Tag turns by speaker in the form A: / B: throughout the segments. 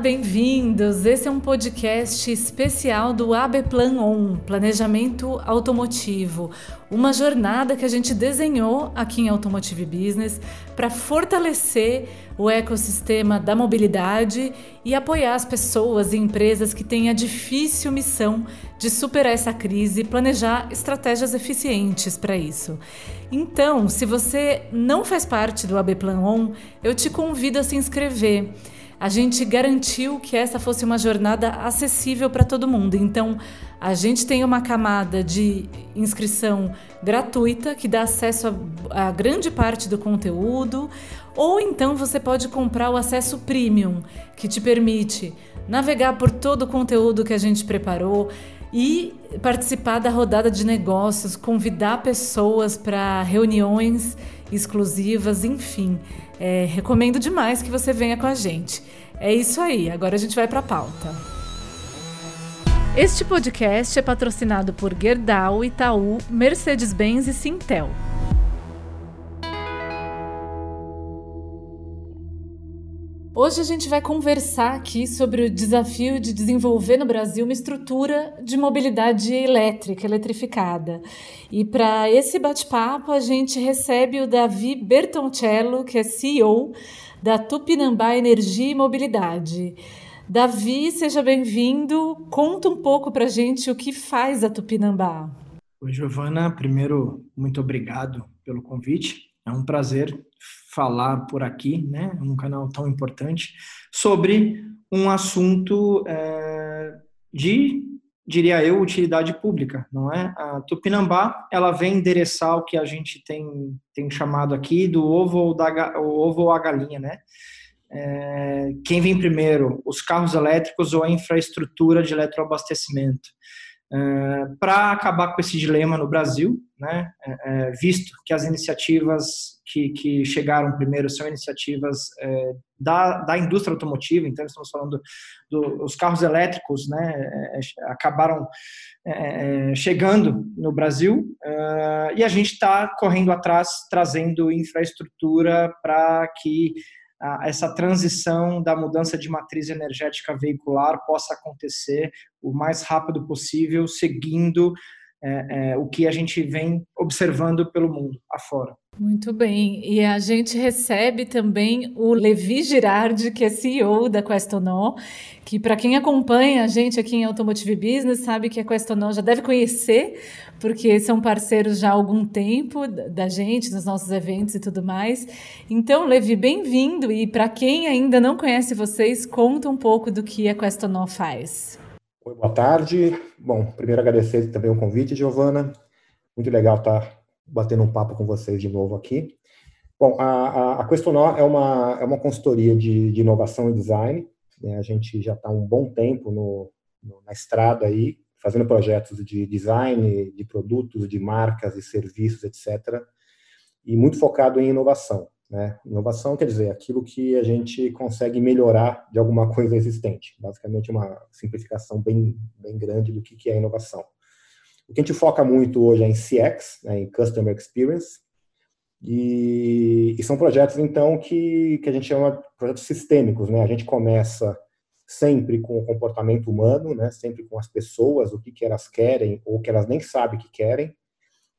A: Bem-vindos! Esse é um podcast especial do AB Plan On, Planejamento Automotivo, uma jornada que a gente desenhou aqui em Automotive Business para fortalecer o ecossistema da mobilidade e apoiar as pessoas e empresas que têm a difícil missão de superar essa crise e planejar estratégias eficientes para isso. Então, se você não faz parte do AB Plan On, eu te convido a se inscrever a gente garantiu que essa fosse uma jornada acessível para todo mundo. Então, a gente tem uma camada de inscrição gratuita que dá acesso a, a, grande parte do conteúdo, ou então você pode comprar o acesso premium, que te permite navegar por todo o conteúdo que a gente preparou e participar da rodada de negócios, convidar pessoas para reuniões exclusivas, enfim. É, recomendo demais que você venha com a gente. É isso aí, agora a gente vai para a pauta. Este podcast é patrocinado por Gerdau, Itaú, Mercedes-Benz e Sintel. Hoje a gente vai conversar aqui sobre o desafio de desenvolver no Brasil uma estrutura de mobilidade elétrica, eletrificada. E para esse bate-papo a gente recebe o Davi Bertoncello, que é CEO da Tupinambá Energia e Mobilidade. Davi, seja bem-vindo. Conta um pouco para a gente o que faz a Tupinambá.
B: Oi, Giovana. Primeiro, muito obrigado pelo convite. É um prazer falar por aqui, né, num canal tão importante, sobre um assunto é, de, diria eu, utilidade pública, não é? A Tupinambá, ela vem endereçar o que a gente tem, tem chamado aqui do ovo ou, da, o ovo ou a galinha, né? É, quem vem primeiro, os carros elétricos ou a infraestrutura de eletroabastecimento? Uh, para acabar com esse dilema no Brasil, né, é, é, visto que as iniciativas que, que chegaram primeiro são iniciativas da, da indústria automotiva, então estamos falando dos do, carros elétricos, né, acabaram chegando no Brasil e a gente está correndo atrás, trazendo infraestrutura para que essa transição da mudança de matriz energética veicular possa acontecer o mais rápido possível, seguindo é, é, o que a gente vem observando pelo mundo afora.
A: Muito bem. E a gente recebe também o Levi Girardi, que é CEO da Questonó, que para quem acompanha a gente aqui em Automotive Business sabe que a Questonó já deve conhecer, porque são parceiros já há algum tempo da gente, nos nossos eventos e tudo mais. Então, Levi, bem-vindo. E para quem ainda não conhece vocês, conta um pouco do que a Questonó faz.
C: Oi, boa tarde. Bom, primeiro agradecer também o convite, Giovana. Muito legal estar batendo um papo com vocês de novo aqui. Bom, a, a, a Questonó é uma, é uma consultoria de, de inovação e design. Né? A gente já está um bom tempo no, no, na estrada aí, fazendo projetos de design, de produtos, de marcas e serviços, etc. E muito focado em inovação. Né? Inovação quer dizer aquilo que a gente consegue melhorar de alguma coisa existente. Basicamente, uma simplificação bem, bem grande do que, que é inovação. O que a gente foca muito hoje é em CX, né, em Customer Experience, e, e, são projetos, então, que, que a gente chama de projetos sistêmicos. Né? A gente começa sempre com o comportamento humano, né? sempre com as pessoas, o que, que elas querem ou que elas nem sabem que querem,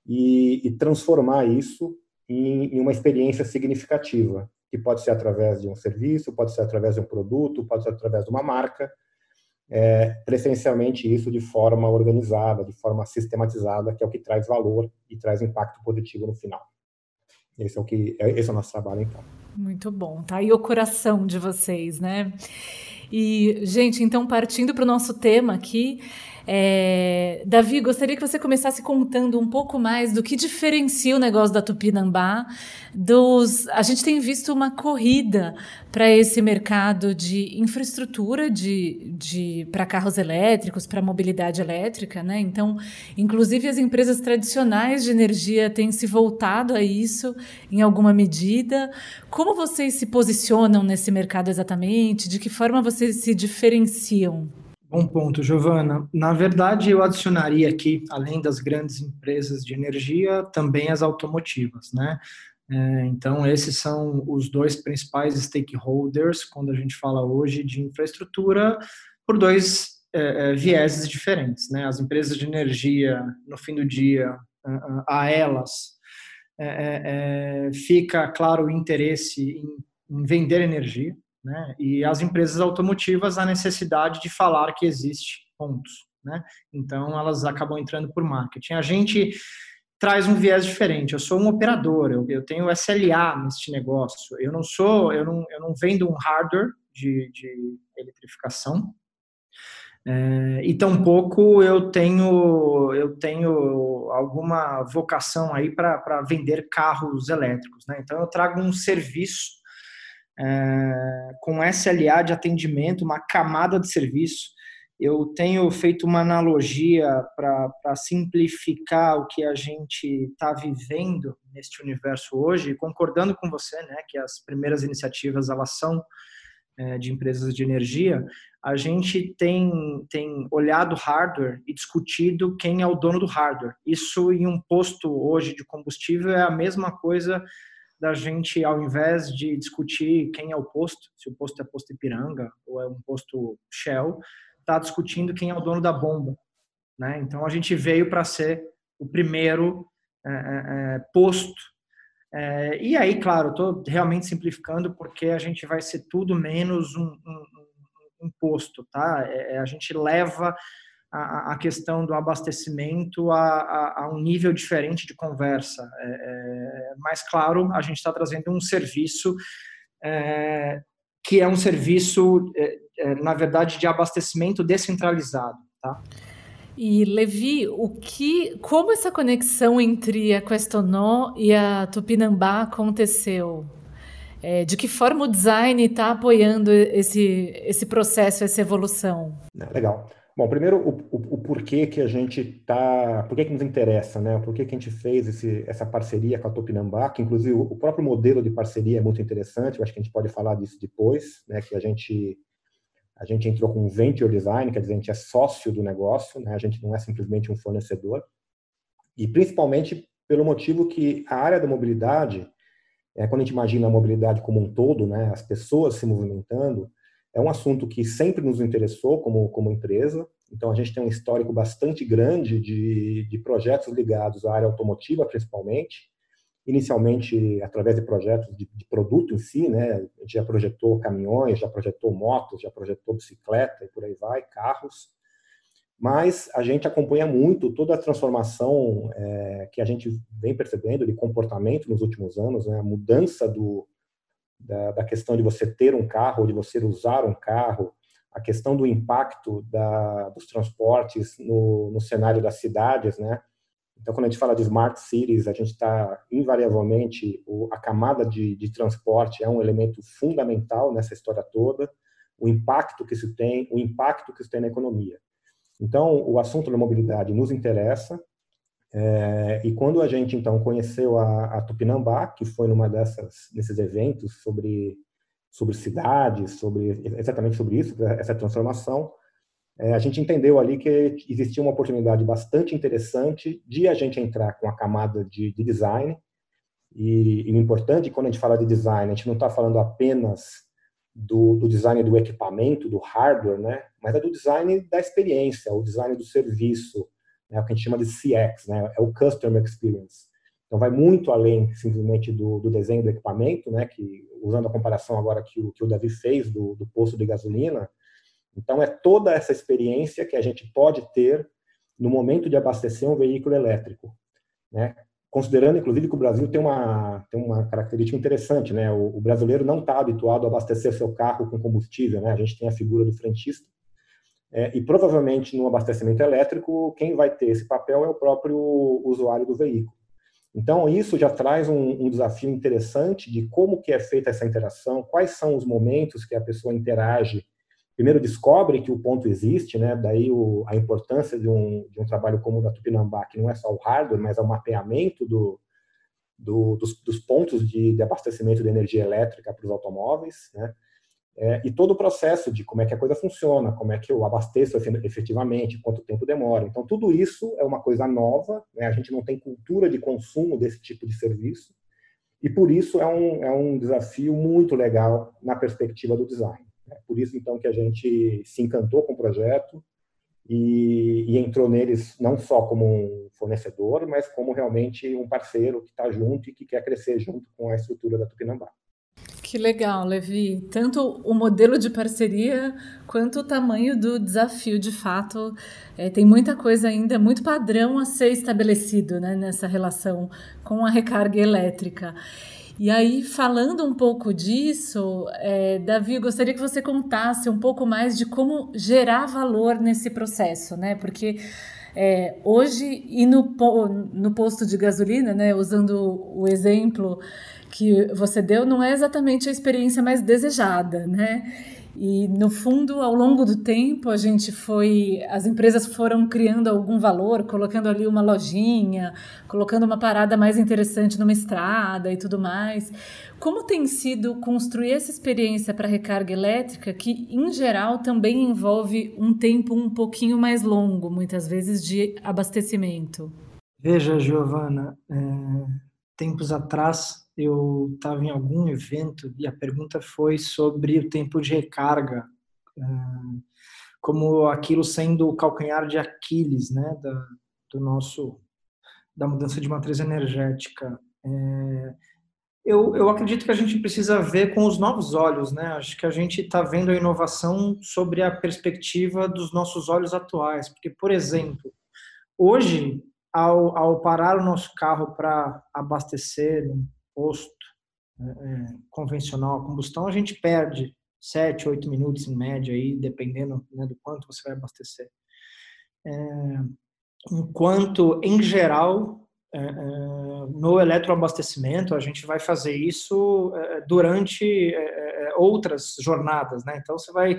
C: e, e transformar isso em, em uma experiência significativa, que pode ser através de um serviço, pode ser através de um produto, pode ser através de uma marca, é, preferencialmente isso de forma organizada, de forma sistematizada, que é o que traz valor e traz impacto positivo no final. Esse é o que esse é o nosso trabalho então.
A: Muito bom, tá aí o coração de vocês, né? E gente, então partindo para o nosso tema aqui, é, Davi, gostaria que você começasse contando um pouco mais do que diferencia o negócio da Tupinambá dos. A gente tem visto uma corrida para esse mercado de infraestrutura de, de para carros elétricos, para mobilidade elétrica, né? Então, inclusive as empresas tradicionais de energia têm se voltado a isso em alguma medida. Como vocês se posicionam nesse mercado exatamente? De que forma vocês se diferenciam?
B: Bom ponto, Giovana. Na verdade, eu adicionaria aqui, além das grandes empresas de energia, também as automotivas, né? É, então, esses são os dois principais stakeholders quando a gente fala hoje de infraestrutura, por dois é, é, vieses diferentes. Né? As empresas de energia, no fim do dia, a elas é, é, é, fica claro o interesse em, em vender energia, né? e as empresas automotivas a necessidade de falar que existe pontos. Né? Então, elas acabam entrando por marketing. A gente traz um viés diferente. Eu sou um operador, eu, eu tenho SLA neste negócio. Eu não sou, eu não, eu não vendo um hardware de, de eletrificação. É, e tampouco eu tenho eu tenho alguma vocação aí para vender carros elétricos, né? Então eu trago um serviço é, com SLA de atendimento, uma camada de serviço eu tenho feito uma analogia para simplificar o que a gente está vivendo neste universo hoje, concordando com você, né, que as primeiras iniciativas elas são é, de empresas de energia. A gente tem tem olhado hardware e discutido quem é o dono do hardware. Isso em um posto hoje de combustível é a mesma coisa da gente, ao invés de discutir quem é o posto, se o posto é posto Ipiranga ou é um posto Shell, está discutindo quem é o dono da bomba. Né? Então a gente veio para ser o primeiro é, é, é, posto. É, e aí, claro, estou realmente simplificando porque a gente vai ser tudo menos um, um, um posto, tá? É, é, a gente leva a, a, questão do abastecimento a, a, a, um nível diferente de conversa. mas, claro, a gente está trazendo um serviço que é um serviço, é, é, na verdade, de abastecimento descentralizado. Tá?
A: E Levi, o que, como essa conexão entre a Questonó e a Tupinambá aconteceu? É, de que forma o design está apoiando esse, esse processo, essa evolução?
C: Legal. Bom, primeiro o, o, o, porquê que a gente está, por que nos interessa, né? Por que, que a gente fez esse, essa parceria com a Tupinambá, que inclusive o próprio modelo de parceria é muito interessante, eu acho que a gente pode falar disso depois, né? Que a gente a gente entrou com um venture design, quer dizer, a gente é sócio do negócio, né? A gente não é simplesmente um fornecedor. E principalmente pelo motivo que a área da mobilidade, é, quando a gente imagina a mobilidade como um todo, né? As pessoas se movimentando, é um assunto que sempre nos interessou como, como empresa, então a gente tem um histórico bastante grande de, de projetos ligados à área automotiva, principalmente, inicialmente através de projetos de, de, produto em si, né? A gente já projetou caminhões, já projetou motos, já projetou bicicleta e por aí vai, carros. Mas a gente acompanha muito toda a transformação é, que a gente vem percebendo de comportamento nos últimos anos, né? A mudança do, da, da, questão de você ter um carro, de você usar um carro, a questão do impacto da, dos transportes no, no cenário das cidades, né? Então, quando a gente fala de smart cities, a gente está invariavelmente o, a camada de, de, transporte é um elemento fundamental nessa história toda. O impacto que isso tem, o impacto que isso tem na economia. Então, o assunto da mobilidade nos interessa. É, e quando a gente então conheceu a, a, Tupinambá, que foi numa dessas desses eventos sobre sobre cidades, sobre exatamente sobre isso, essa transformação, é, a gente entendeu ali que existia uma oportunidade bastante interessante de a gente entrar com a camada de, de design. E, e, importante quando a gente fala de design, a gente não está falando apenas do, do, design do equipamento, do hardware, né? Mas é do design da experiência, o design do serviço, né, o que a gente chama de CX, né, é o Customer Experience. Então, vai muito além simplesmente do, do desenho do equipamento, né, que, usando a comparação agora que o, que o Davi fez do, do posto de gasolina, então é toda essa experiência que a gente pode ter no momento de abastecer um veículo elétrico, né? Considerando, inclusive, que o Brasil tem uma, tem uma característica interessante, né? O, o brasileiro não está habituado a abastecer seu carro com combustível, né? A gente tem a figura do frentista, é, e provavelmente no abastecimento elétrico, quem vai ter esse papel é o próprio usuário do veículo. Então, isso já traz um, um, desafio interessante de como que é feita essa interação, quais são os momentos que a pessoa interage. Primeiro, descobre que o ponto existe, né? daí o, a importância de um, de um trabalho como o da Tupinambá, que não é só o hardware, mas é o mapeamento do, do, dos, dos, pontos de, de abastecimento de energia elétrica para os automóveis, né? É, e todo o processo de como é que a coisa funciona, como é que eu abasteço efetivamente, quanto tempo demora. Então, tudo isso é uma coisa nova, né? a gente não tem cultura de consumo desse tipo de serviço, E por isso é um, é um desafio muito legal na perspectiva do design. Né? Por isso, então, que a gente se encantou com o projeto e, e entrou neles não só como um fornecedor, mas como realmente um parceiro que está junto e que quer crescer junto com a estrutura da Tupinambá.
A: Que legal, Levi. Tanto o modelo de parceria quanto o tamanho do desafio, de fato, é, tem muita coisa ainda, muito padrão a ser estabelecido né, nessa relação com a recarga elétrica. E aí, falando um pouco disso, é, Davi, gostaria que você contasse um pouco mais de como gerar valor nesse processo, né? Porque é, hoje, e no, no posto de gasolina, né, usando o exemplo que você deu não é exatamente a experiência mais desejada, né? E no fundo, ao longo do tempo, a gente foi, as empresas foram criando algum valor, colocando ali uma lojinha, colocando uma parada mais interessante numa estrada e tudo mais. Como tem sido construir essa experiência para recarga elétrica, que em geral também envolve um tempo um pouquinho mais longo, muitas vezes de abastecimento?
B: Veja, Giovana, é, tempos atrás eu estava em algum evento e a pergunta foi sobre o tempo de recarga, é, como aquilo sendo o calcanhar de Aquiles, né, da, do nosso da mudança de matriz energética. É, eu, eu acredito que a gente precisa ver com os novos olhos, né? Acho que a gente está vendo a inovação sobre a perspectiva dos nossos olhos atuais, porque, por exemplo, hoje ao, ao parar o nosso carro para abastecer posto é, é, convencional a combustão, a gente perde 7, 8 minutos em média, aí, dependendo né, do quanto você vai abastecer. É, enquanto, em geral, é, é no eletroabastecimento, a gente vai fazer isso é, durante outras jornadas. Né? Então, você vai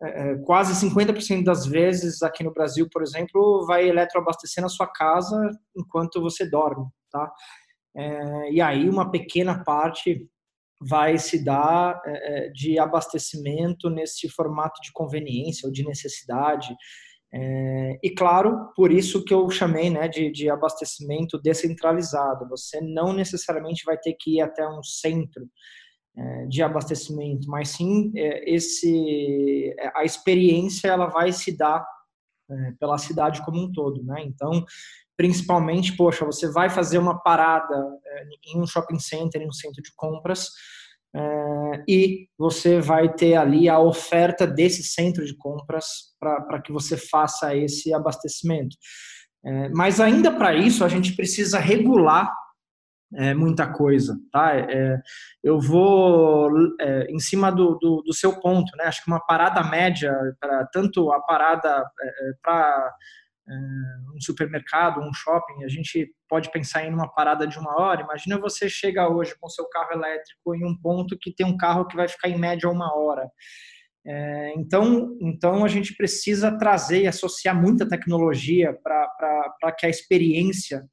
B: é, quase 50% das vezes aqui no Brasil, por exemplo, vai eletroabastecer na sua casa enquanto você dorme, tá? É, e aí uma pequena parte vai se dar é, é, de abastecimento nesse formato de conveniência ou de necessidade. É, e claro, por isso que eu chamei né, de, de abastecimento descentralizado. Você não necessariamente vai ter que ir até um centro é, de abastecimento, mas sim é, esse a experiência ela vai se dar pela cidade como um todo, né? Então principalmente, poxa, você vai fazer uma parada é, em um shopping center, em um centro de compras, é, e você vai ter ali a oferta desse centro de compras para que você faça esse abastecimento. É, mas ainda para isso, a gente precisa regular muita coisa, tá? Eu vou em cima do, do, do, seu ponto, né? Acho que uma parada média para tanto a parada para um supermercado, um shopping, a gente pode pensar em uma parada de uma hora. Imagina você chega hoje com seu carro elétrico em um ponto que tem um carro que vai ficar em média uma hora. É, então, então a gente precisa trazer e associar muita tecnologia para que a experiência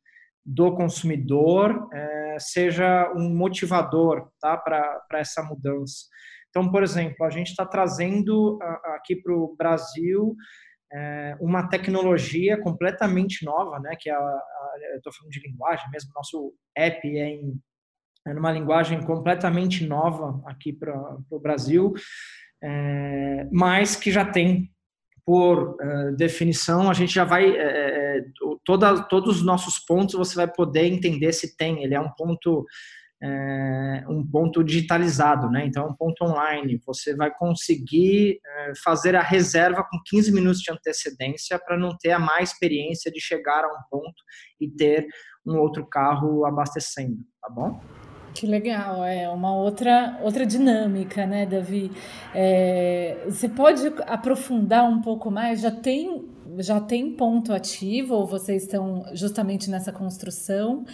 B: do consumidor é, seja um motivador tá, para essa mudança. Então, por exemplo, a gente está trazendo aqui para o Brasil é, uma tecnologia completamente nova, né? Que é a, a estou falando de linguagem mesmo. Nosso app é em é numa linguagem completamente nova aqui para o Brasil, é, mas que já tem por uh, definição, a gente já vai é, toda, todos os nossos pontos você vai poder entender se tem. Ele é um ponto é, um ponto digitalizado, né? Então, é um ponto online. Você vai conseguir é, fazer a reserva com 15 minutos de antecedência para não ter a má experiência de chegar a um ponto e ter um outro carro abastecendo, tá bom?
A: Que legal, é uma outra, outra dinâmica, né, Davi? É, você pode aprofundar um pouco mais? Já tem, já tem ponto ativo ou vocês estão justamente nessa construção?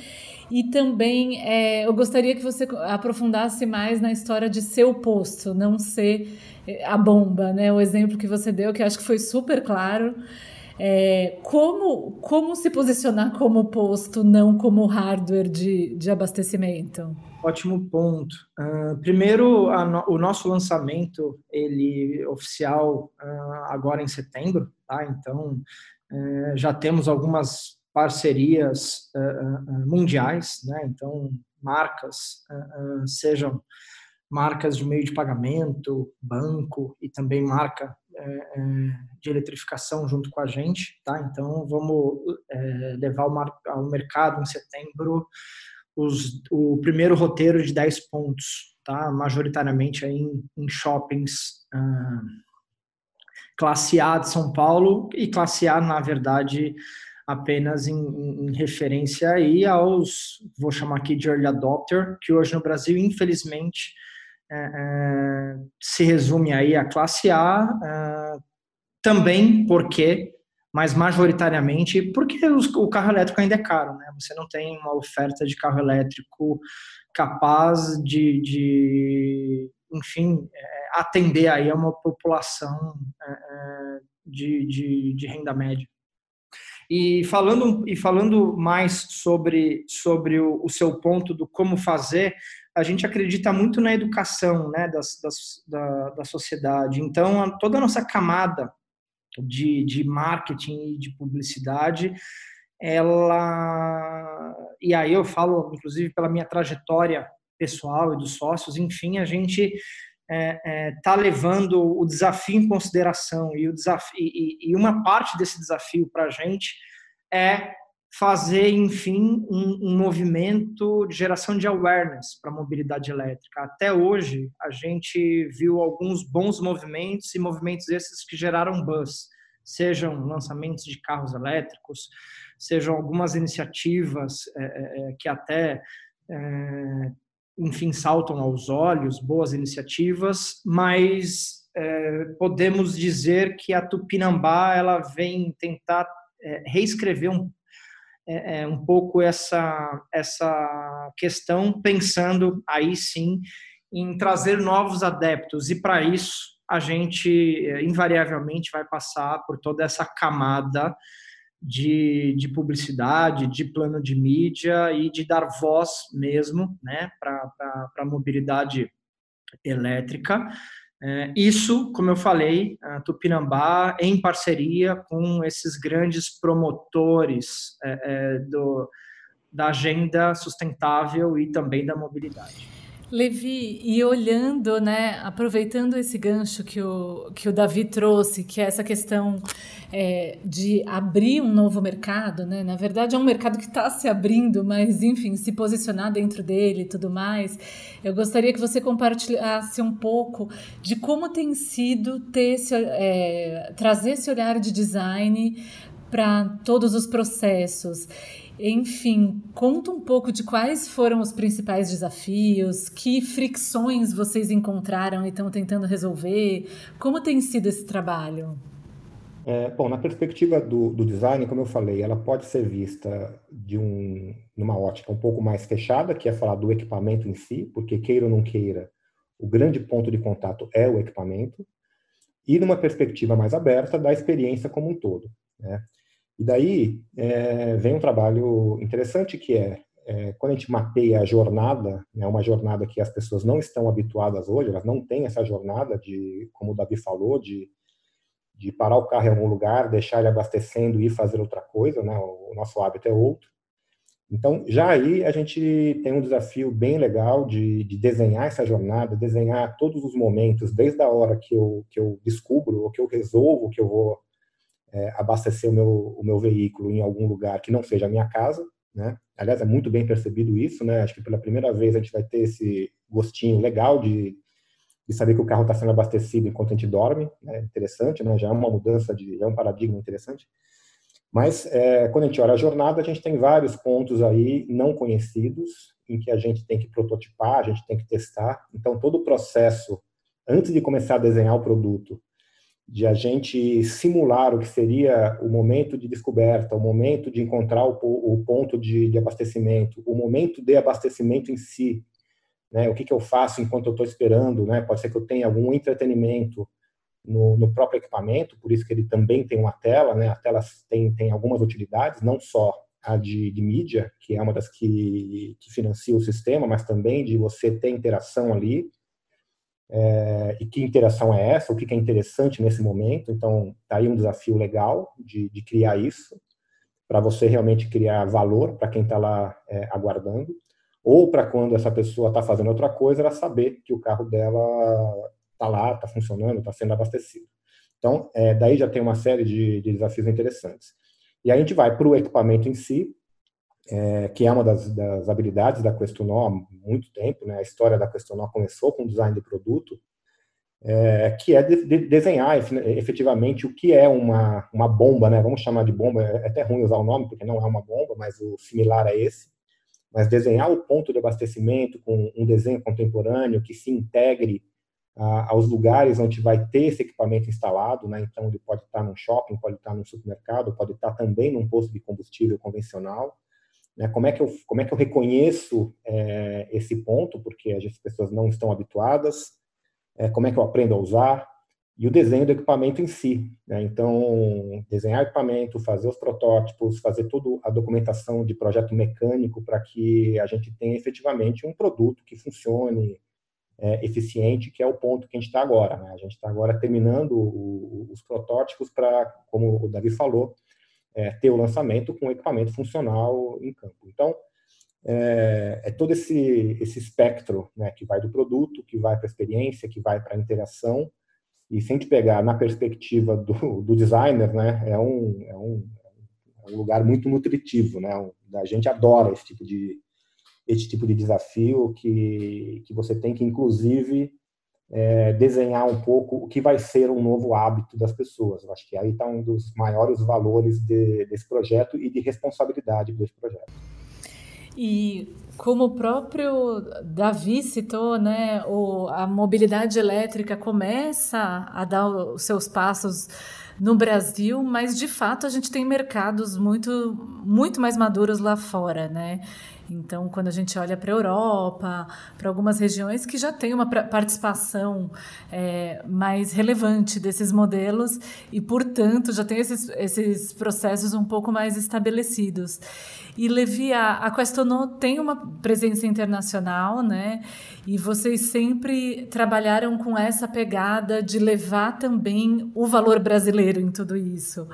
A: E também é, eu gostaria que você aprofundasse mais na história de ser o posto, não ser é, a bomba, né? O exemplo que você deu, que acho que foi super claro. É, como, como se posicionar como posto, não como hardware de, de abastecimento?
B: Ótimo ponto. Uh, primeiro, no, o nosso lançamento, ele oficial uh, agora em setembro, tá? Então, uh, já temos algumas parcerias uh, mundiais, né? Então marcas, sejam marcas de meio de pagamento, banco e também marca é, de eletrificação junto com a gente, tá? Então vamos é, levar ao, mercado em setembro os, o primeiro roteiro de 10 pontos, tá? Majoritariamente em, em shoppings ah, classe A de São Paulo e classe A, na verdade, apenas em, em, referência aí aos, vou chamar aqui de early adopter, que hoje no Brasil, infelizmente, é, é, se resume aí a classe A, é, também porque, mas majoritariamente, porque os, o carro elétrico ainda é caro, né? Você não tem uma oferta de carro elétrico capaz de, de enfim, é, atender aí a uma população é, de, de, de renda média. E falando, e falando mais sobre, sobre o, o, seu ponto do como fazer, a gente acredita muito na educação né, das, das, da, da sociedade. Então, toda a nossa camada de, de marketing e de publicidade, ela. E aí eu falo, inclusive, pela minha trajetória pessoal e dos sócios, enfim, a gente está é, é, tá levando o desafio em consideração e, o desafio, e, e uma parte desse desafio para a gente é fazer, enfim, um, um, movimento de geração de awareness para a mobilidade elétrica. Até hoje, a gente viu alguns bons movimentos e movimentos esses que geraram buzz, sejam lançamentos de carros elétricos, sejam algumas iniciativas é, é, é que até, é, enfim, saltam aos olhos, boas iniciativas, mas é, podemos dizer que a Tupinambá ela vem tentar é, reescrever um é, é, um pouco essa, essa questão, pensando aí sim em trazer novos adeptos, e para isso a gente é, invariavelmente vai passar por toda essa camada de, de publicidade, de plano de mídia e de dar voz mesmo né, para a mobilidade elétrica. É, isso, como eu falei, a Tupinambá, em parceria com esses grandes promotores é, é, do, da agenda sustentável e também da mobilidade.
A: Levi, e olhando, né, aproveitando esse gancho que o, que o Davi trouxe, que é essa questão é, de abrir um novo mercado, né? Na verdade, é um mercado que está se abrindo, mas, enfim, se posicionar dentro dele e tudo mais. Eu gostaria que você compartilhasse um pouco de como tem sido ter esse, é, trazer esse olhar de design para todos os processos. Enfim, conta um pouco de quais foram os principais desafios, que fricções vocês encontraram e estão tentando resolver, como tem sido esse trabalho?
C: É, bom, na perspectiva do, do, design, como eu falei, ela pode ser vista de um, numa ótica um pouco mais fechada, que é falar do equipamento em si, porque queira ou não queira, o grande ponto de contato é o equipamento, e numa perspectiva mais aberta da experiência como um todo. Né? E daí é, vem um trabalho interessante que é, é, quando a gente mapeia a jornada, né, uma jornada que as pessoas não estão habituadas hoje, elas não têm essa jornada de, como o Davi falou, de, de parar o carro em algum lugar, deixar ele abastecendo e ir fazer outra coisa, né, o nosso hábito é outro. Então, já aí a gente tem um desafio bem legal de, de, desenhar essa jornada, desenhar todos os momentos, desde a hora que eu, que eu descubro, ou que eu resolvo que eu vou é, abastecer o meu, o meu veículo em algum lugar que não seja a minha casa, né? Aliás, é muito bem percebido isso, né? Acho que pela primeira vez a gente vai ter esse gostinho legal de, de saber que o carro está sendo abastecido enquanto a gente dorme, né? Interessante, né? Já é uma mudança de, é um paradigma interessante. Mas é, quando a gente olha a jornada, a gente tem vários pontos aí não conhecidos em que a gente tem que prototipar, a gente tem que testar. Então, todo o processo, antes de começar a desenhar o produto, de a gente simular o que seria o momento de descoberta, o momento de encontrar o, o ponto de, de, abastecimento, o momento de abastecimento em si, né? O que, que eu faço enquanto eu estou esperando, né? Pode ser que eu tenha algum entretenimento no, no, próprio equipamento, por isso que ele também tem uma tela, né? A tela tem, tem algumas utilidades, não só a de, de mídia, que é uma das que, que financia o sistema, mas também de você ter interação ali, é, e que interação é essa, o que é interessante nesse momento. Então, está aí um desafio legal de, de criar isso, para você realmente criar valor para quem está lá é, aguardando. ou para quando essa pessoa está fazendo outra coisa, ela saber que o carro dela está lá, está funcionando, está sendo abastecido. Então, é, daí já tem uma série de, de, desafios interessantes. E a gente vai para o equipamento em si, é, que é uma das, das habilidades da Questionó há muito tempo. Né? A história da Questionó começou com design de produto, é, que é de, de desenhar efetivamente o que é uma, uma bomba, né? vamos chamar de bomba, é até ruim usar o nome, porque não é uma bomba, mas o similar a esse, mas desenhar o ponto de abastecimento com um desenho contemporâneo que se integre aos lugares onde vai ter esse equipamento instalado, né? Então ele pode estar num shopping, pode estar num supermercado, pode estar também num posto de combustível convencional. Né? Como é que eu como é que eu reconheço é, esse ponto? Porque as pessoas não estão habituadas. É, como é que eu aprendo a usar? E o desenho do equipamento em si. Né? Então desenhar equipamento, fazer os protótipos, fazer toda a documentação de projeto mecânico para que a gente tenha efetivamente um produto que funcione é, eficiente, que é o ponto que a gente está agora. Né? A gente está agora terminando o, os protótipos para, como o Davi falou, é, ter o lançamento com equipamento funcional em campo. Então, é, é todo esse, esse espectro né, que vai do produto, que vai para a experiência, que vai para a interação, e sem te pegar na perspectiva do, do designer, né, é, um, é, um, é um lugar muito nutritivo, né, a gente adora esse tipo de, esse tipo de desafio que, que você tem que, inclusive, é, desenhar um pouco o que vai ser um novo hábito das pessoas. Eu acho que aí está um dos maiores valores de, desse projeto e de responsabilidade desse projeto.
A: E como o próprio Davi citou, né, o, a mobilidade elétrica começa a dar os seus passos no Brasil, mas de fato a gente tem mercados muito, muito mais maduros lá fora, né? Então, quando a gente olha para a Europa, para algumas regiões que já tem uma participação é, mais relevante desses modelos e, portanto, já tem esses, esses processos um pouco mais estabelecidos. E Levi, a, a tem uma presença internacional, né? E vocês sempre trabalharam com essa pegada de levar também o valor brasileiro em tudo isso.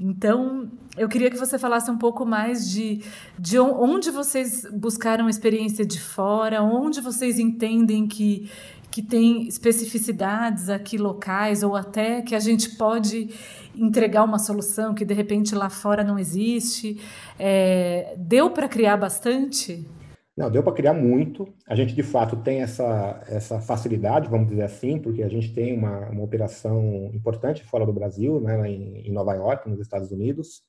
A: Então, eu queria que você falasse um pouco mais de, de onde vocês buscaram experiência de fora, onde vocês entendem que, que tem especificidades aqui locais, ou até que a gente pode entregar uma solução que de repente lá fora não existe. É, deu para criar bastante?
C: Não, deu para criar muito. A gente, de fato, tem essa, essa facilidade, vamos dizer assim, porque a gente tem uma, uma operação importante fora do Brasil, né, em, em Nova York, nos Estados Unidos.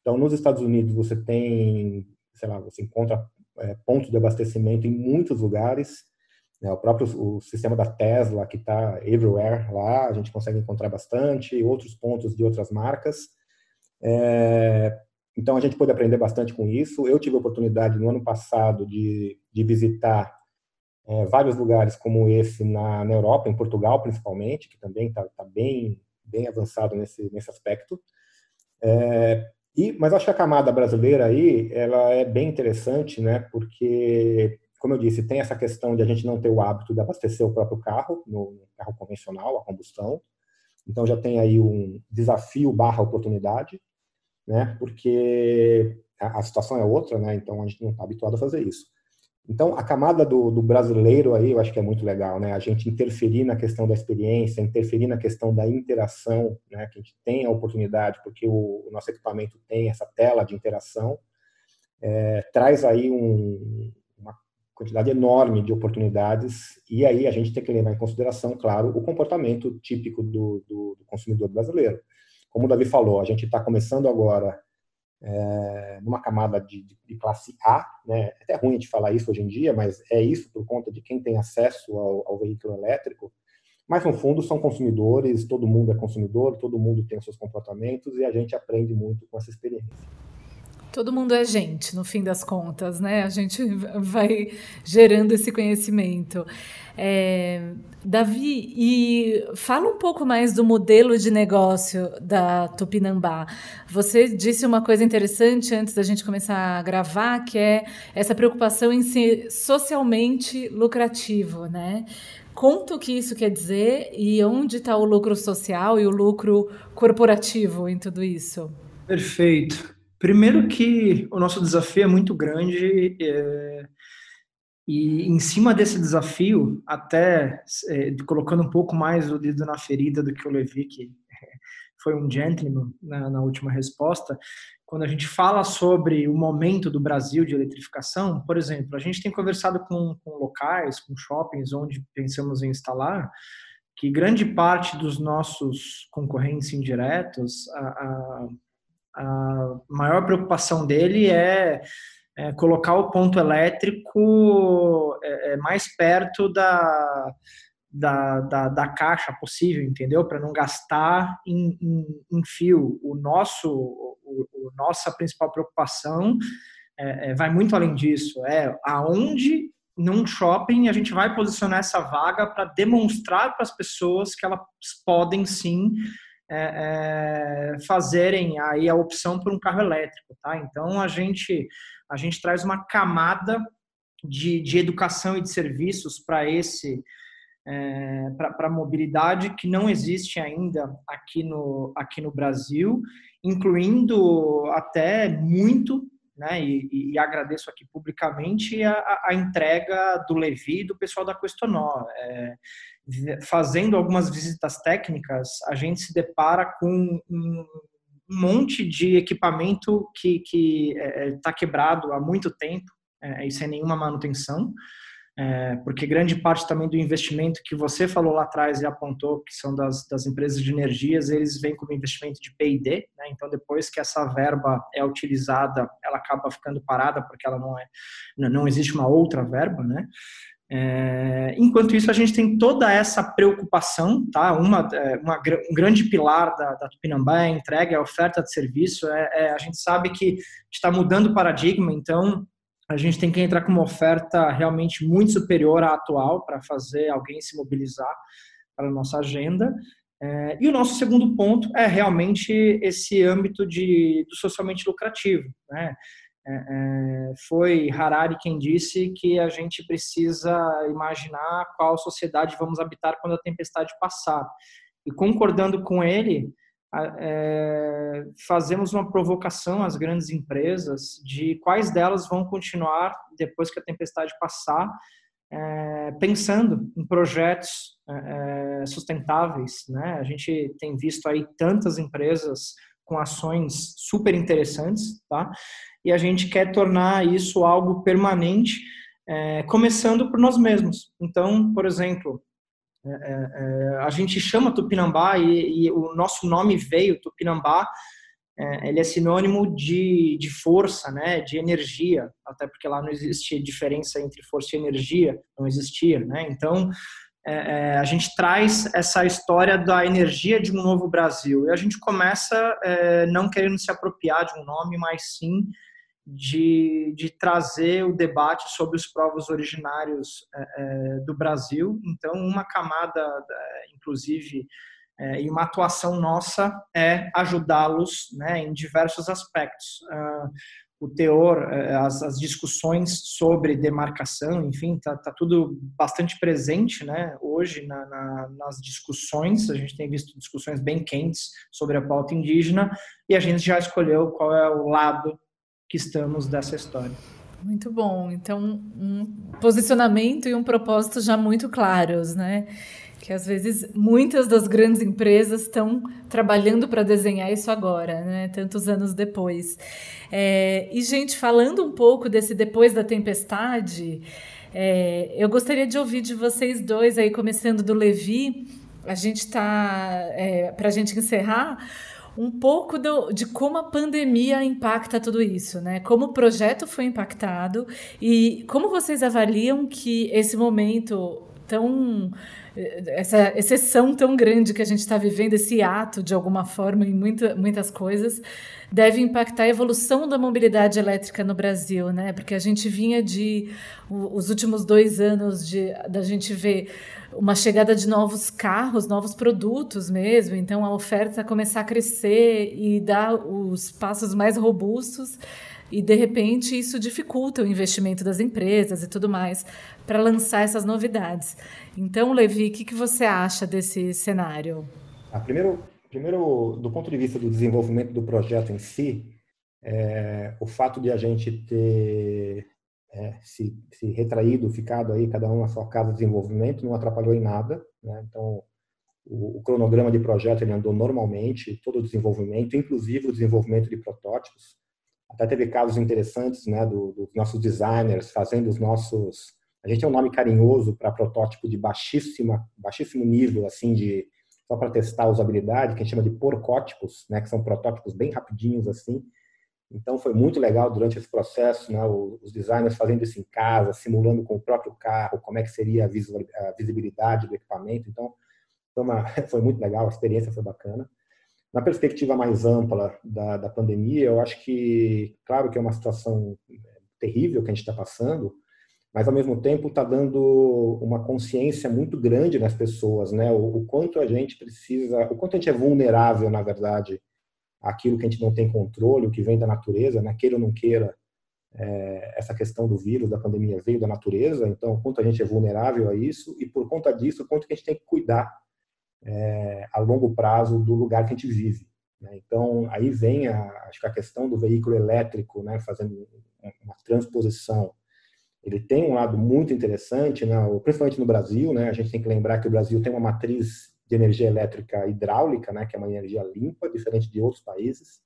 C: Então, nos Estados Unidos, você tem, sei lá, você encontra é, pontos de abastecimento em muitos lugares. Né, o próprio o sistema da Tesla, que está everywhere lá, a gente consegue encontrar bastante, outros pontos de outras marcas. É, então, a gente pôde aprender bastante com isso. Eu tive a oportunidade, no ano passado, de, de visitar é, vários lugares como esse na, na Europa, em Portugal, principalmente, que também está tá bem, bem avançado nesse, nesse aspecto. É, e, mas acho que a camada brasileira aí, ela é bem interessante, né? Porque, como eu disse, tem essa questão de a gente não ter o hábito de abastecer o próprio carro, no carro convencional, a combustão. Então, já tem aí um desafio barra oportunidade né? Porque a, a situação é outra, né? Então a gente não está habituado a fazer isso. Então, a camada do, do, brasileiro aí, eu acho que é muito legal, né? A gente interferir na questão da experiência, interferir na questão da interação, né? Que a gente tem a oportunidade, porque o, o nosso equipamento tem essa tela de interação, é, traz aí um, uma quantidade enorme de oportunidades, e aí a gente tem que levar em consideração, claro, o comportamento típico do, do, do consumidor brasileiro como o Davi falou, a gente está começando agora é, numa camada de, de, classe A, né? É até ruim gente falar isso hoje em dia, mas é isso por conta de quem tem acesso ao, ao veículo elétrico. Mas, no fundo, são consumidores, todo mundo é consumidor, todo mundo tem os seus comportamentos e a gente aprende muito com essa experiência.
A: Todo mundo é gente, no fim das contas, né? A gente vai gerando esse conhecimento. É, Davi, e fala um pouco mais do modelo de negócio da Tupinambá. Você disse uma coisa interessante antes da gente começar a gravar, que é essa preocupação em ser socialmente lucrativo, né? Conta o que isso quer dizer e onde está o lucro social e o lucro corporativo em tudo isso.
B: Perfeito. Primeiro que o nosso desafio é muito grande. É E em cima desse desafio, até é, colocando um pouco mais o dedo na ferida do que o Levi, que foi um gentleman na, na, última resposta, quando a gente fala sobre o momento do Brasil de eletrificação, por exemplo, a gente tem conversado com, com locais, com shoppings onde pensamos em instalar, que grande parte dos nossos concorrentes indiretos, a, a, a maior preocupação dele é, é, colocar o ponto elétrico é, é mais perto da, da, da, da, caixa possível, entendeu? Para não gastar em, em, em, fio. O nosso, o, o nossa principal preocupação é, é, vai muito além disso. É aonde num shopping a gente vai posicionar essa vaga para demonstrar para as pessoas que elas podem sim é, é, fazerem aí a opção por um carro elétrico, tá? Então a gente a gente traz uma camada de, de educação e de serviços para esse é, para mobilidade que não existe ainda aqui no, aqui no Brasil, incluindo até muito, né, e, e agradeço aqui publicamente a, a, entrega do Levi e do pessoal da Questonó. É, fazendo algumas visitas técnicas, a gente se depara com um, um monte de equipamento que está que, é, tá quebrado há muito tempo é, e sem nenhuma manutenção é, porque grande parte também do investimento que você falou lá atrás e apontou, que são das, das empresas de energias, eles vêm como investimento de P&D, né? então depois que essa verba é utilizada, ela acaba ficando parada, porque ela não é, não existe uma outra verba, né? É, enquanto isso, a gente tem toda essa preocupação, tá? Uma, é, uma um grande pilar da, da Tupinambá é a entrega, é a oferta de serviço. É, é a gente sabe que está mudando o paradigma, então a gente tem que entrar com uma oferta realmente muito superior à atual para fazer alguém se mobilizar para a nossa agenda. É, e o nosso segundo ponto é realmente esse âmbito de, do socialmente lucrativo. Né? É, é, foi Harari quem disse que a gente precisa imaginar qual sociedade vamos habitar quando a tempestade passar. E concordando com ele, é, fazemos uma provocação às grandes empresas de quais delas vão continuar depois que a tempestade passar, é, pensando em projetos é, sustentáveis. Né? A gente tem visto aí tantas empresas com ações super interessantes, tá? E a gente quer tornar isso algo permanente, é, começando por nós mesmos. Então, por exemplo, é, é, é, a gente chama Tupinambá e, e, o nosso nome veio, Tupinambá, é, ele é sinônimo de, de força, né, de energia, até porque lá não existe diferença entre força e energia, não existia, né, então é, é, a gente traz essa história da energia de um novo Brasil e a gente começa não querendo se apropriar de um nome, mas sim de, de trazer o debate sobre os povos originários é, é, do Brasil. Então, uma camada, é, inclusive, é, e uma atuação nossa é ajudá-los né, em diversos aspectos. Uh, o teor, é, as, as, discussões sobre demarcação, enfim, está tá tudo bastante presente né, hoje na, na, nas discussões. A gente tem visto discussões bem quentes sobre a pauta indígena e a gente já escolheu qual é o lado que estamos dessa história.
A: Muito bom. Então, um posicionamento e um propósito já muito claros, né? Que às vezes muitas das grandes empresas estão trabalhando para desenhar isso agora, né? Tantos anos depois. É, e, gente, falando um pouco desse depois da tempestade, é, eu gostaria de ouvir de vocês dois aí, começando do Levi. A gente está, é, para a gente encerrar, um pouco do, de como a pandemia impacta tudo isso, né? Como o projeto foi impactado e como vocês avaliam que esse momento tão essa exceção tão grande que a gente está vivendo, esse ato de alguma forma em muita, muitas coisas, deve impactar a evolução da mobilidade elétrica no Brasil, né? Porque a gente vinha de os últimos dois anos de da gente ver uma chegada de novos carros, novos produtos mesmo. Então, a oferta começar a crescer e dar os passos mais robustos. E, de repente, isso dificulta o investimento das empresas e tudo mais para lançar essas novidades. Então, Levi, o que, que você acha desse cenário?
C: Ah, primeiro, primeiro, do ponto de vista do desenvolvimento do projeto em si, é, o fato de a gente ter é, se, se retraído, ficado aí, cada um na sua casa de desenvolvimento, não atrapalhou em nada. Né? Então, o, o, cronograma de projeto ele andou normalmente, todo o desenvolvimento, inclusive o desenvolvimento de protótipos. Até teve casos interessantes né, do, dos nossos designers fazendo os nossos. A gente tem um nome carinhoso para protótipo de baixíssima, baixíssimo nível, assim, de só para testar a usabilidade, que a gente chama de porcótipos, né, que são protótipos bem rapidinhos assim. Então foi muito legal durante esse processo, né, os designers fazendo isso em casa, simulando com o próprio carro como é que seria a visibilidade do equipamento. Então foi, uma, foi muito legal, a experiência foi bacana. Na perspectiva mais ampla da, da pandemia, eu acho que, claro que é uma situação terrível que a gente está passando, mas ao mesmo tempo está dando uma consciência muito grande nas pessoas, né? O, o, quanto a gente precisa, o quanto a gente é vulnerável, na verdade, àquilo que a gente não tem controle, o que vem da natureza, né? Queira ou não queira, é, essa questão do vírus, da pandemia veio da natureza, então o quanto a gente é vulnerável a isso e por conta disso, o quanto que a gente tem que cuidar é, a longo prazo do lugar que a gente vive. Né? Então aí vem a, acho que a questão do veículo elétrico, né? Fazendo uma transposição ele tem um lado muito interessante, né? principalmente no Brasil, né? A gente tem que lembrar que o Brasil tem uma matriz de energia elétrica hidráulica, né? Que é uma energia limpa, diferente de outros países.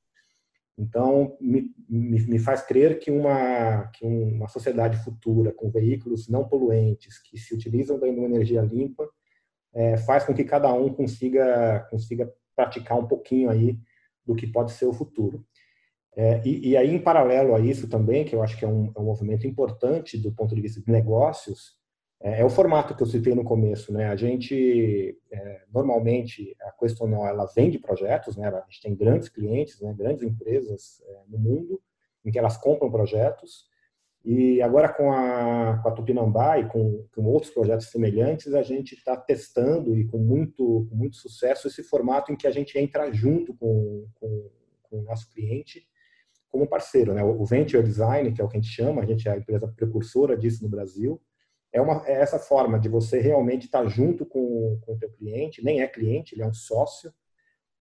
C: Então, me, me, me faz crer que uma, que uma sociedade futura com veículos não poluentes, que se utilizam da energia limpa, é, faz com que cada um consiga, consiga praticar um pouquinho aí do que pode ser o futuro. É, e, e, aí, em paralelo a isso também, que eu acho que é um, é um movimento importante do ponto de vista de negócios, é, é, o formato que eu citei no começo. Né? A gente, é, normalmente, a Questonal, ela vende projetos, né? a gente tem grandes clientes, né? grandes empresas é, no mundo, em que elas compram projetos, e agora com a, com a Tupinambá e com, com outros projetos semelhantes, a gente está testando e com muito, com muito sucesso esse formato em que a gente entra junto com, com, com o nosso cliente como parceiro. Né? O Venture Design, que é o que a gente chama, a gente é a empresa precursora disso no Brasil, é, uma, é essa forma de você realmente estar junto com, com o teu cliente, nem é cliente, ele é um sócio,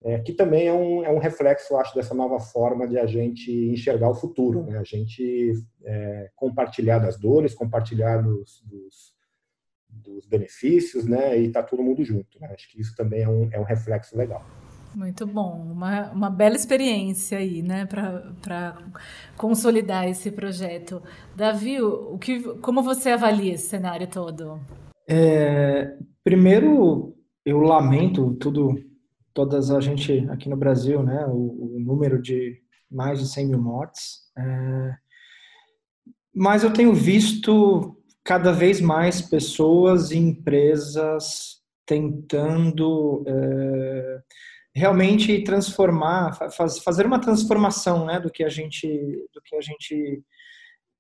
C: é, que também é um, é um reflexo, acho, dessa nova forma de a gente enxergar o futuro, né? a gente é, compartilhar das dores, compartilhar dos, dos, dos benefícios, né? e tá todo mundo junto. Né? Acho que isso também é um, é um reflexo legal.
A: Muito bom, uma, uma bela experiência aí, né, para consolidar esse projeto. Davi, o que, como você avalia esse cenário todo?
B: É, primeiro, eu lamento tudo, todas a gente aqui no Brasil, né, o, o número de mais de 100 mil mortes. É, mas eu tenho visto cada vez mais pessoas e empresas tentando é, realmente transformar, faz, fazer uma transformação, né, do que a gente, do que a gente,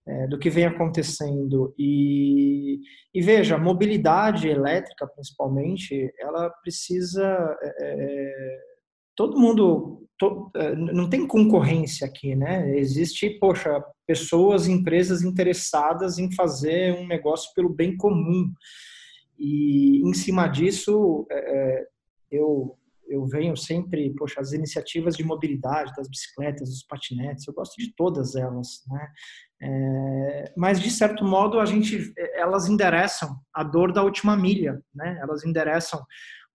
B: é, do que vem acontecendo e, e veja, mobilidade elétrica principalmente, ela precisa, é, é todo mundo, to, é, não tem concorrência aqui, né? Existe, poxa, pessoas, empresas interessadas em fazer um negócio pelo bem comum e em cima disso, é, é eu eu venho sempre, poxa, as iniciativas de mobilidade, das bicicletas, dos patinetes, eu gosto de todas elas, né? É, mas de certo modo a gente, elas endereçam a dor da última milha, né? Elas endereçam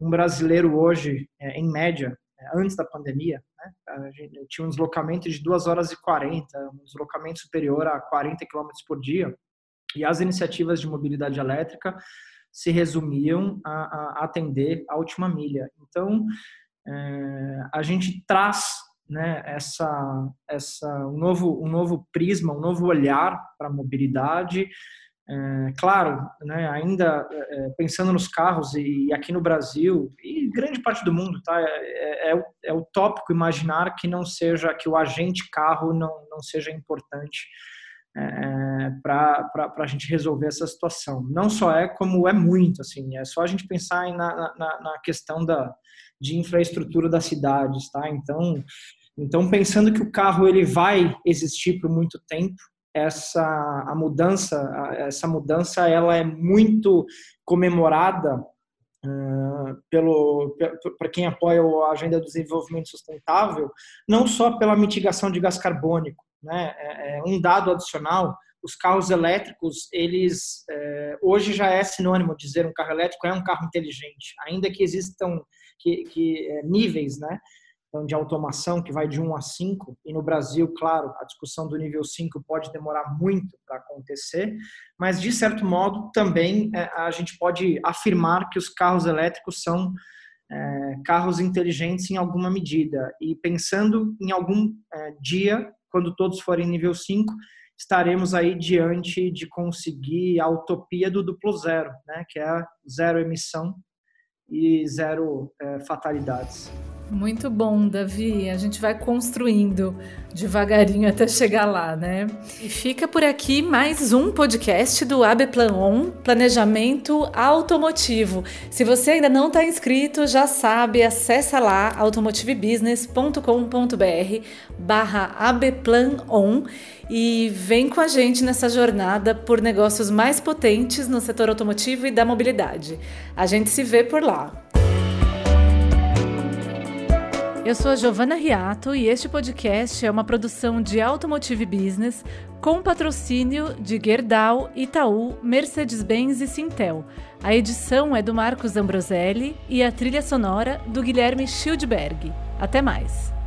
B: um brasileiro hoje, é, em média, é, antes da pandemia, né? A gente tinha um deslocamento de 2 horas e 40, um deslocamento superior a 40 km por dia, e as iniciativas de mobilidade elétrica se resumiam a, a atender a última milha. Então, é, a gente traz né, essa, essa, um, novo, um novo prisma, um novo olhar para a mobilidade. É, claro, né, ainda é, pensando nos carros e aqui no Brasil e grande parte do mundo, tá, é, é, é utópico imaginar que não seja que o agente carro não, não seja importante é, para a gente resolver essa situação. Não só é como é muito, assim, é só a gente pensar na, na, na questão da, de infraestrutura das cidades, tá? Então, então pensando que o carro ele vai existir por muito tempo, essa a mudança, essa mudança ela é muito comemorada Uh, pelo para quem apoia a agenda do desenvolvimento sustentável, não só pela mitigação de gás carbônico, né? É, é um dado adicional, os carros elétricos, eles é, hoje já é sinônimo dizer um carro elétrico é um carro inteligente, ainda que existam que, que é, níveis, né? Então, de automação que vai de 1 a 5, e no Brasil, claro, a discussão do nível 5 pode demorar muito para acontecer, mas de certo modo também é, a gente pode afirmar que os carros elétricos são é, carros inteligentes em alguma medida. E pensando em algum é, dia, quando todos forem nível 5, estaremos aí diante de conseguir a utopia do duplo zero, né, que é zero emissão e zero é, fatalidades.
A: Muito bom, Davi. A gente vai construindo devagarinho até chegar lá, né? E fica por aqui mais um podcast do AB Plan On, Planejamento Automotivo. Se você ainda não está inscrito, já sabe, acessa lá automotivebusiness.com.br barra abplanon e vem com a gente nessa jornada por negócios mais potentes no setor automotivo e da mobilidade. A gente se vê por lá. Eu sou a Giovana Riato e este podcast é uma produção de Automotive Business com patrocínio de Gerdau, Itaú, Mercedes-Benz e Sintel. A edição é do Marcos Ambroselli e a trilha sonora do Guilherme Schildberg. Até mais!